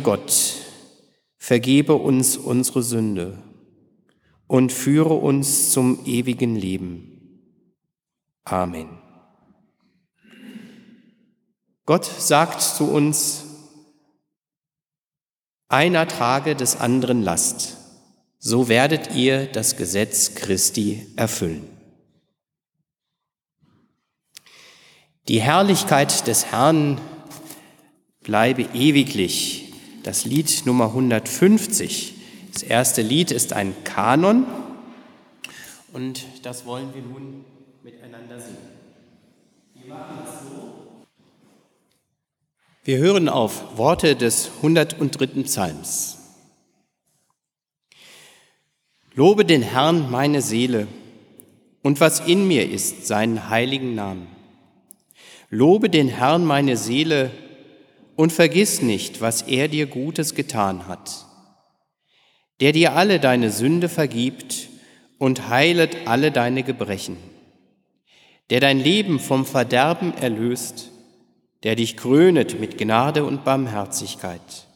Gott, vergebe uns unsere Sünde und führe uns zum ewigen Leben. Amen. Gott sagt zu uns, einer trage des anderen Last, so werdet ihr das Gesetz Christi erfüllen. Die Herrlichkeit des Herrn bleibe ewiglich. Das Lied Nummer 150. Das erste Lied ist ein Kanon und das wollen wir nun miteinander singen. Wir machen das so. Wir hören auf Worte des 103. Psalms. Lobe den Herrn meine Seele und was in mir ist, seinen heiligen Namen. Lobe den Herrn meine Seele und vergiss nicht, was er dir Gutes getan hat, der dir alle deine Sünde vergibt und heilet alle deine Gebrechen, der dein Leben vom Verderben erlöst, der dich krönet mit Gnade und Barmherzigkeit.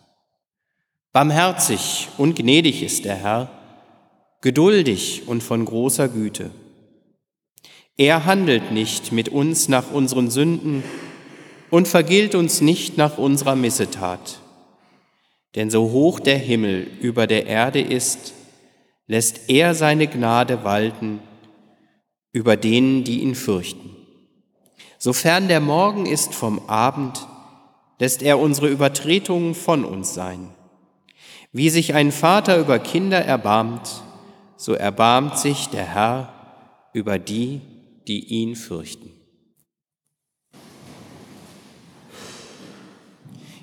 Barmherzig und gnädig ist der Herr, geduldig und von großer Güte. Er handelt nicht mit uns nach unseren Sünden und vergilt uns nicht nach unserer Missetat. Denn so hoch der Himmel über der Erde ist, lässt er seine Gnade walten über denen, die ihn fürchten. Sofern der Morgen ist vom Abend, lässt er unsere Übertretungen von uns sein. Wie sich ein Vater über Kinder erbarmt, so erbarmt sich der Herr über die, die ihn fürchten.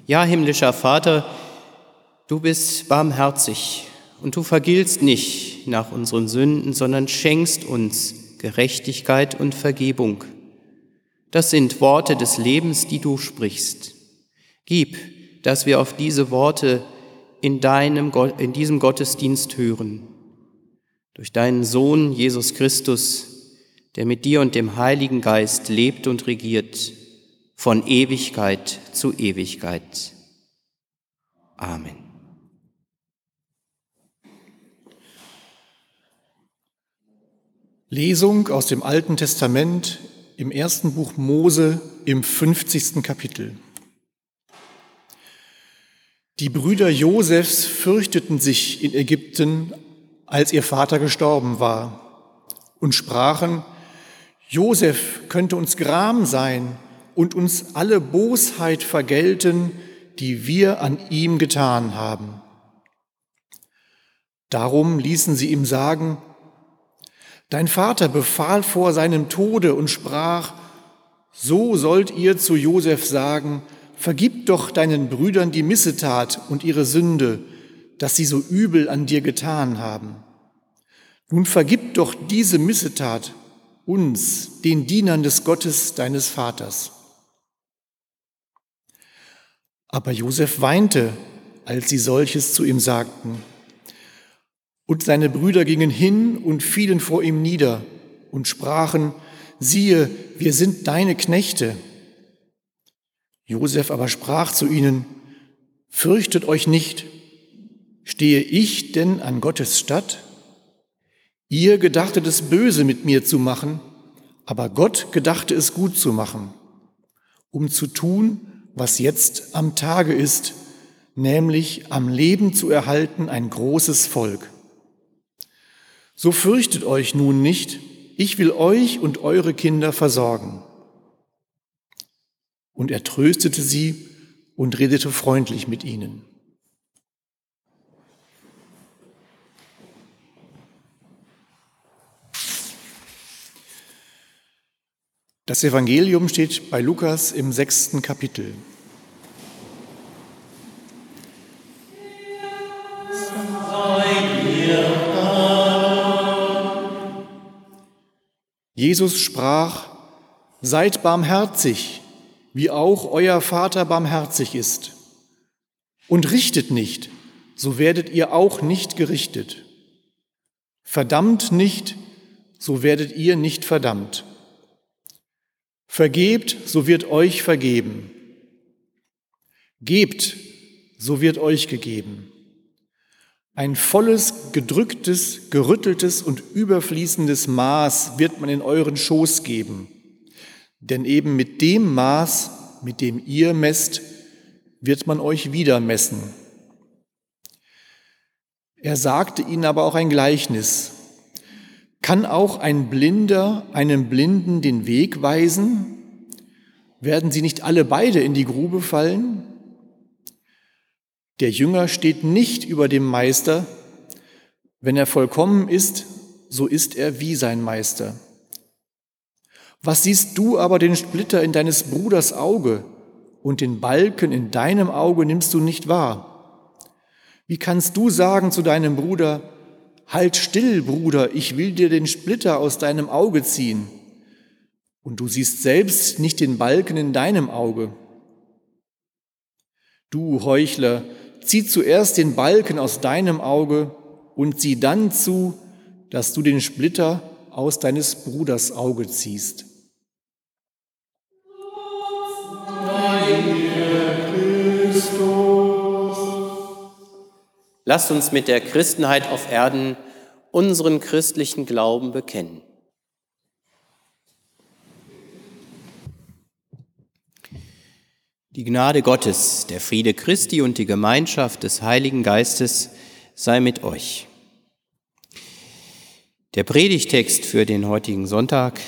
Ja, himmlischer Vater, du bist barmherzig und du vergiltst nicht nach unseren Sünden, sondern schenkst uns Gerechtigkeit und Vergebung. Das sind Worte des Lebens, die du sprichst. Gib, dass wir auf diese Worte in, deinem, in diesem Gottesdienst hören. Durch deinen Sohn Jesus Christus, der mit dir und dem Heiligen Geist lebt und regiert, von Ewigkeit zu Ewigkeit. Amen. Lesung aus dem Alten Testament im ersten Buch Mose im 50. Kapitel. Die Brüder Josefs fürchteten sich in Ägypten, als ihr Vater gestorben war, und sprachen, Josef könnte uns Gram sein und uns alle Bosheit vergelten, die wir an ihm getan haben. Darum ließen sie ihm sagen, Dein Vater befahl vor seinem Tode und sprach, so sollt ihr zu Josef sagen, vergib doch deinen Brüdern die Missetat und ihre Sünde, dass sie so übel an dir getan haben. Nun vergib doch diese Missetat uns, den Dienern des Gottes deines Vaters. Aber Josef weinte, als sie solches zu ihm sagten. Und seine Brüder gingen hin und fielen vor ihm nieder und sprachen, siehe, wir sind deine Knechte. Josef aber sprach zu ihnen, fürchtet euch nicht, stehe ich denn an Gottes Statt? Ihr gedachtet es böse mit mir zu machen, aber Gott gedachte es gut zu machen, um zu tun, was jetzt am Tage ist, nämlich am Leben zu erhalten ein großes Volk. So fürchtet euch nun nicht, ich will euch und eure Kinder versorgen. Und er tröstete sie und redete freundlich mit ihnen. Das Evangelium steht bei Lukas im sechsten Kapitel. Jesus sprach, Seid barmherzig, wie auch euer Vater barmherzig ist. Und richtet nicht, so werdet ihr auch nicht gerichtet. Verdammt nicht, so werdet ihr nicht verdammt. Vergebt, so wird euch vergeben. Gebt, so wird euch gegeben. Ein volles, gedrücktes, gerütteltes und überfließendes Maß wird man in euren Schoß geben. Denn eben mit dem Maß, mit dem ihr messt, wird man euch wieder messen. Er sagte ihnen aber auch ein Gleichnis. Kann auch ein Blinder einem Blinden den Weg weisen? Werden sie nicht alle beide in die Grube fallen? Der Jünger steht nicht über dem Meister. Wenn er vollkommen ist, so ist er wie sein Meister. Was siehst du aber den Splitter in deines Bruders Auge und den Balken in deinem Auge nimmst du nicht wahr? Wie kannst du sagen zu deinem Bruder, Halt still, Bruder, ich will dir den Splitter aus deinem Auge ziehen, und du siehst selbst nicht den Balken in deinem Auge? Du Heuchler, zieh zuerst den Balken aus deinem Auge und sieh dann zu, dass du den Splitter aus deines Bruders Auge ziehst. Lasst uns mit der Christenheit auf Erden unseren christlichen Glauben bekennen. Die Gnade Gottes, der Friede Christi und die Gemeinschaft des Heiligen Geistes sei mit euch. Der Predigtext für den heutigen Sonntag,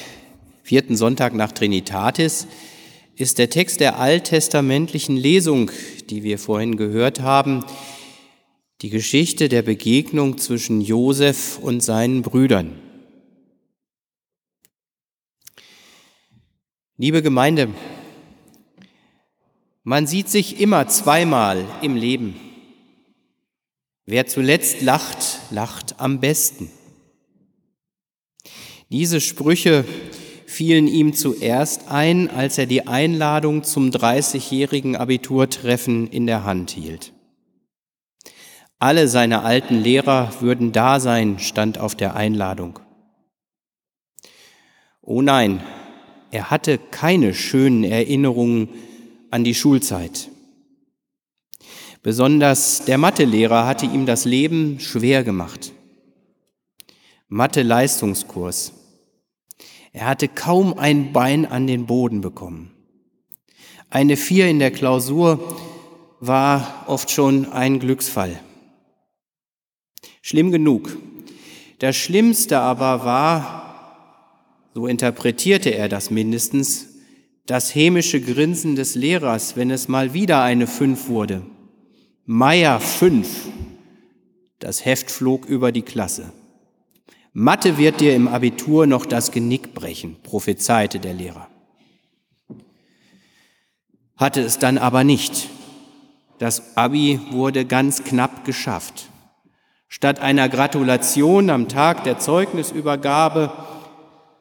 vierten Sonntag nach Trinitatis, ist der Text der alttestamentlichen Lesung, die wir vorhin gehört haben, die Geschichte der Begegnung zwischen Josef und seinen Brüdern. Liebe Gemeinde, man sieht sich immer zweimal im Leben. Wer zuletzt lacht, lacht am besten. Diese Sprüche fielen ihm zuerst ein, als er die Einladung zum 30-jährigen Abiturtreffen in der Hand hielt. Alle seine alten Lehrer würden da sein, stand auf der Einladung. Oh nein, er hatte keine schönen Erinnerungen an die Schulzeit. Besonders der Mathelehrer hatte ihm das Leben schwer gemacht. Mathe-Leistungskurs. Er hatte kaum ein Bein an den Boden bekommen. Eine Vier in der Klausur war oft schon ein Glücksfall. Schlimm genug. Das Schlimmste aber war, so interpretierte er das mindestens, das hämische Grinsen des Lehrers, wenn es mal wieder eine Fünf wurde. Meier fünf. Das Heft flog über die Klasse. Mathe wird dir im Abitur noch das Genick brechen, prophezeite der Lehrer. Hatte es dann aber nicht. Das Abi wurde ganz knapp geschafft. Statt einer Gratulation am Tag der Zeugnisübergabe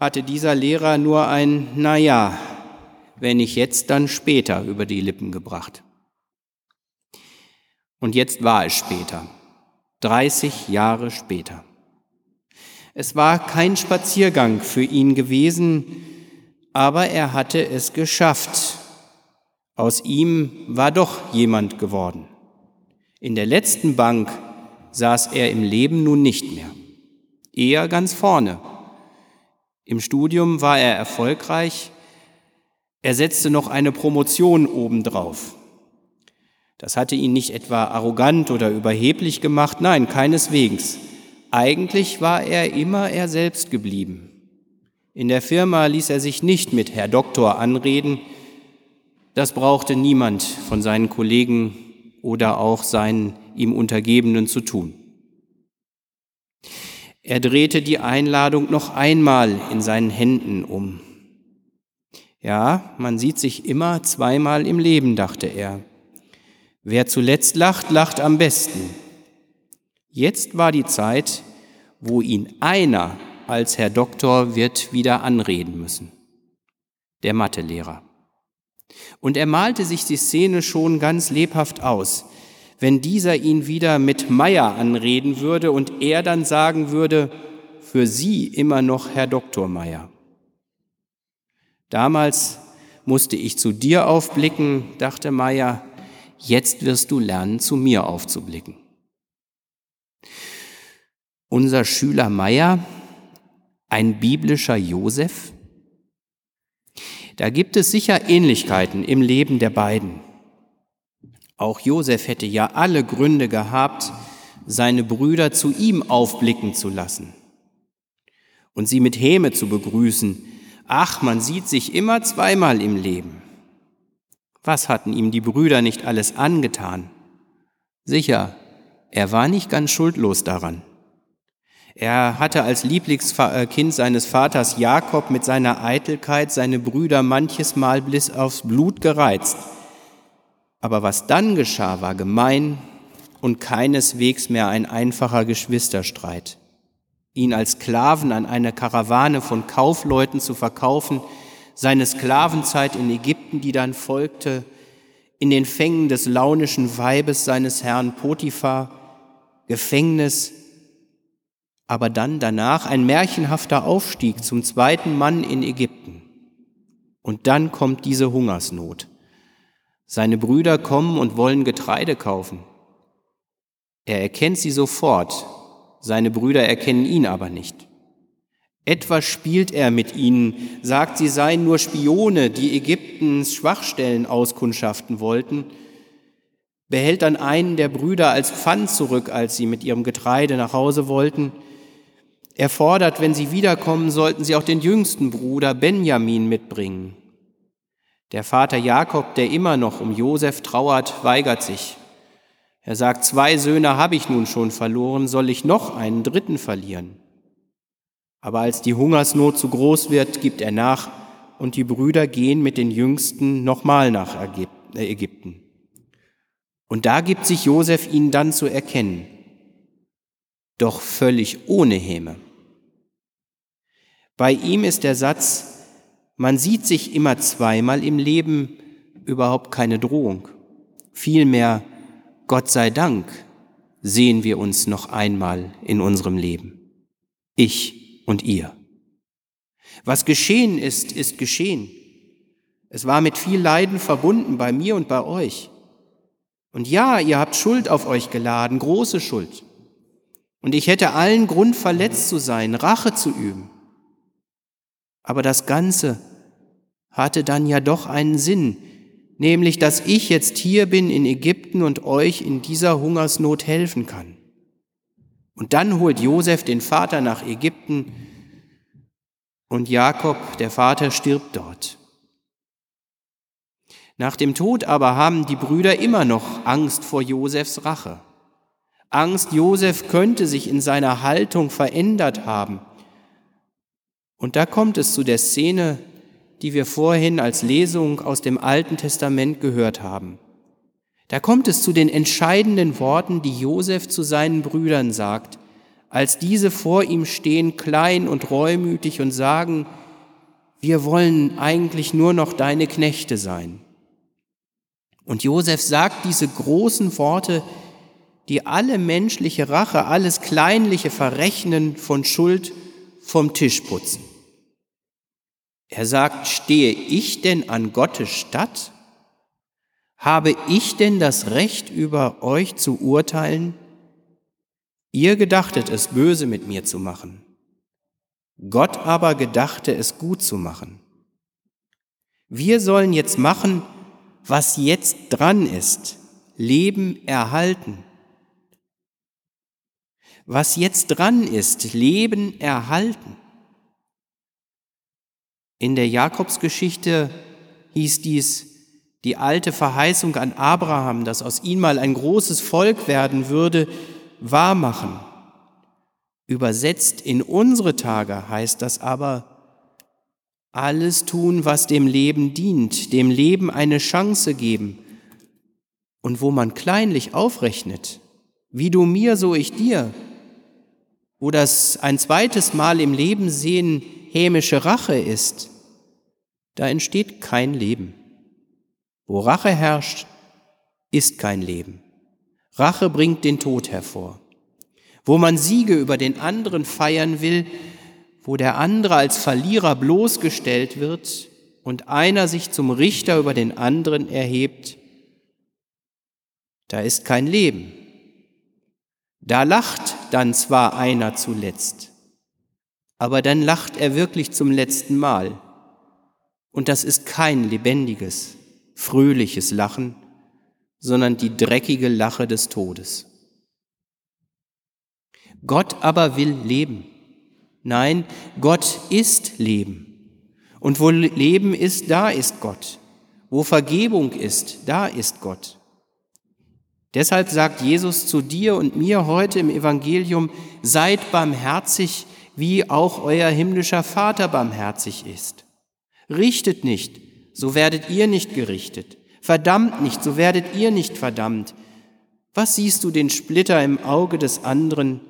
hatte dieser Lehrer nur ein Naja wenn nicht jetzt, dann später über die Lippen gebracht. Und jetzt war es später, 30 Jahre später. Es war kein Spaziergang für ihn gewesen, aber er hatte es geschafft. Aus ihm war doch jemand geworden. In der letzten Bank saß er im Leben nun nicht mehr, eher ganz vorne. Im Studium war er erfolgreich, er setzte noch eine Promotion obendrauf. Das hatte ihn nicht etwa arrogant oder überheblich gemacht, nein, keineswegs. Eigentlich war er immer er selbst geblieben. In der Firma ließ er sich nicht mit Herr Doktor anreden. Das brauchte niemand von seinen Kollegen oder auch seinen ihm Untergebenen zu tun. Er drehte die Einladung noch einmal in seinen Händen um. Ja, man sieht sich immer zweimal im Leben, dachte er. Wer zuletzt lacht, lacht am besten. Jetzt war die Zeit, wo ihn einer als Herr Doktor wird wieder anreden müssen. Der Mathelehrer. Und er malte sich die Szene schon ganz lebhaft aus, wenn dieser ihn wieder mit Meier anreden würde und er dann sagen würde, für Sie immer noch Herr Doktor Meier. Damals musste ich zu dir aufblicken, dachte Meier, jetzt wirst du lernen, zu mir aufzublicken. Unser Schüler Meier, ein biblischer Josef, da gibt es sicher Ähnlichkeiten im Leben der beiden. Auch Josef hätte ja alle Gründe gehabt, seine Brüder zu ihm aufblicken zu lassen und sie mit Häme zu begrüßen. Ach, man sieht sich immer zweimal im Leben. Was hatten ihm die Brüder nicht alles angetan? Sicher, er war nicht ganz schuldlos daran. Er hatte als Lieblingskind seines Vaters Jakob mit seiner Eitelkeit seine Brüder manches Mal bis aufs Blut gereizt. Aber was dann geschah, war gemein und keineswegs mehr ein einfacher Geschwisterstreit ihn als Sklaven an eine Karawane von Kaufleuten zu verkaufen, seine Sklavenzeit in Ägypten, die dann folgte, in den Fängen des launischen Weibes seines Herrn Potiphar, Gefängnis, aber dann danach ein märchenhafter Aufstieg zum zweiten Mann in Ägypten. Und dann kommt diese Hungersnot. Seine Brüder kommen und wollen Getreide kaufen. Er erkennt sie sofort seine Brüder erkennen ihn aber nicht. Etwas spielt er mit ihnen, sagt, sie seien nur Spione, die Ägyptens Schwachstellen auskundschaften wollten, behält dann einen der Brüder als Pfand zurück, als sie mit ihrem Getreide nach Hause wollten. Er fordert, wenn sie wiederkommen, sollten sie auch den jüngsten Bruder Benjamin mitbringen. Der Vater Jakob, der immer noch um Josef trauert, weigert sich. Er sagt, zwei Söhne habe ich nun schon verloren, soll ich noch einen dritten verlieren? Aber als die Hungersnot zu groß wird, gibt er nach und die Brüder gehen mit den Jüngsten nochmal nach äh, Ägypten. Und da gibt sich Josef ihnen dann zu erkennen, doch völlig ohne Häme. Bei ihm ist der Satz, man sieht sich immer zweimal im Leben überhaupt keine Drohung. Vielmehr Gott sei Dank sehen wir uns noch einmal in unserem Leben. Ich und ihr. Was geschehen ist, ist geschehen. Es war mit viel Leiden verbunden bei mir und bei euch. Und ja, ihr habt Schuld auf euch geladen, große Schuld. Und ich hätte allen Grund, verletzt zu sein, Rache zu üben. Aber das Ganze hatte dann ja doch einen Sinn, nämlich dass ich jetzt hier bin in Ägypten und euch in dieser Hungersnot helfen kann. Und dann holt Josef den Vater nach Ägypten und Jakob, der Vater, stirbt dort. Nach dem Tod aber haben die Brüder immer noch Angst vor Josefs Rache. Angst, Josef könnte sich in seiner Haltung verändert haben. Und da kommt es zu der Szene, die wir vorhin als Lesung aus dem Alten Testament gehört haben. Da kommt es zu den entscheidenden Worten, die Josef zu seinen Brüdern sagt, als diese vor ihm stehen, klein und reumütig und sagen, wir wollen eigentlich nur noch deine Knechte sein. Und Josef sagt diese großen Worte, die alle menschliche Rache, alles kleinliche Verrechnen von Schuld vom Tisch putzen. Er sagt, stehe ich denn an Gottes Statt? Habe ich denn das Recht, über euch zu urteilen? Ihr gedachtet es böse mit mir zu machen. Gott aber gedachte es gut zu machen. Wir sollen jetzt machen, was jetzt dran ist, Leben erhalten. Was jetzt dran ist, Leben erhalten. In der Jakobsgeschichte hieß dies die alte Verheißung an Abraham, dass aus ihm mal ein großes Volk werden würde, wahrmachen. Übersetzt in unsere Tage heißt das aber, alles tun, was dem Leben dient, dem Leben eine Chance geben. Und wo man kleinlich aufrechnet, wie du mir, so ich dir, wo das ein zweites Mal im Leben sehen hämische Rache ist, da entsteht kein Leben. Wo Rache herrscht, ist kein Leben. Rache bringt den Tod hervor. Wo man Siege über den anderen feiern will, wo der andere als Verlierer bloßgestellt wird und einer sich zum Richter über den anderen erhebt, da ist kein Leben. Da lacht dann zwar einer zuletzt, aber dann lacht er wirklich zum letzten Mal. Und das ist kein lebendiges, fröhliches Lachen, sondern die dreckige Lache des Todes. Gott aber will leben. Nein, Gott ist Leben. Und wo Leben ist, da ist Gott. Wo Vergebung ist, da ist Gott. Deshalb sagt Jesus zu dir und mir heute im Evangelium, seid barmherzig, wie auch euer himmlischer Vater barmherzig ist. Richtet nicht, so werdet ihr nicht gerichtet. Verdammt nicht, so werdet ihr nicht verdammt. Was siehst du den Splitter im Auge des anderen,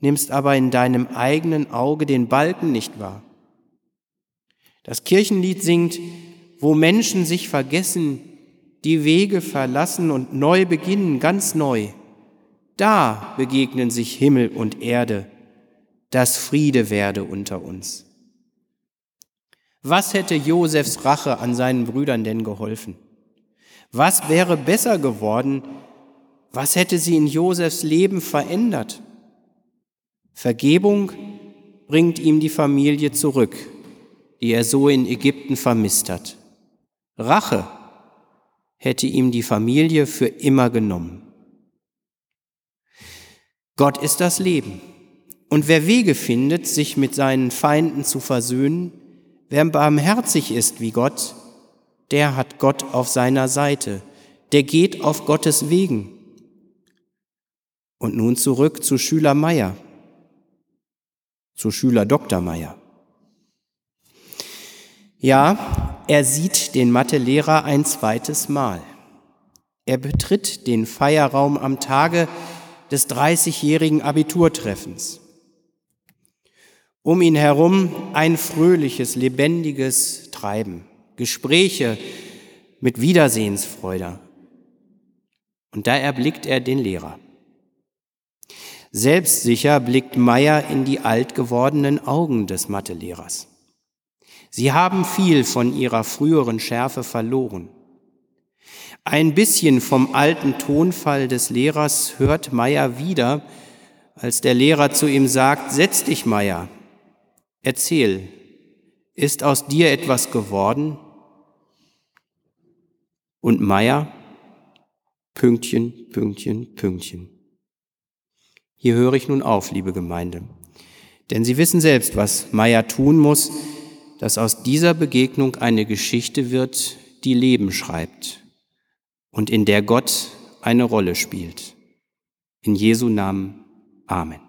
nimmst aber in deinem eigenen Auge den Balken nicht wahr? Das Kirchenlied singt, wo Menschen sich vergessen, die Wege verlassen und neu beginnen, ganz neu. Da begegnen sich Himmel und Erde, dass Friede werde unter uns. Was hätte Josefs Rache an seinen Brüdern denn geholfen? Was wäre besser geworden? Was hätte sie in Josefs Leben verändert? Vergebung bringt ihm die Familie zurück, die er so in Ägypten vermisst hat. Rache hätte ihm die Familie für immer genommen. Gott ist das Leben. Und wer Wege findet, sich mit seinen Feinden zu versöhnen, wer barmherzig ist wie Gott, der hat Gott auf seiner Seite, der geht auf Gottes Wegen. Und nun zurück zu Schüler Meier, zu Schüler Dr. Meier. Ja, er sieht den Mathelehrer ein zweites Mal. Er betritt den Feierraum am Tage des 30-jährigen Abiturtreffens. Um ihn herum ein fröhliches, lebendiges Treiben, Gespräche mit Wiedersehensfreude. Und da erblickt er den Lehrer. Selbstsicher blickt Meier in die alt gewordenen Augen des Mathelehrers. Sie haben viel von ihrer früheren Schärfe verloren. Ein bisschen vom alten Tonfall des Lehrers hört Meier wieder, als der Lehrer zu ihm sagt, Setz dich, Meier, erzähl, ist aus dir etwas geworden? Und Meier, Pünktchen, Pünktchen, Pünktchen. Hier höre ich nun auf, liebe Gemeinde. Denn Sie wissen selbst, was Meier tun muss, dass aus dieser Begegnung eine Geschichte wird, die Leben schreibt und in der Gott eine Rolle spielt. In Jesu Namen. Amen.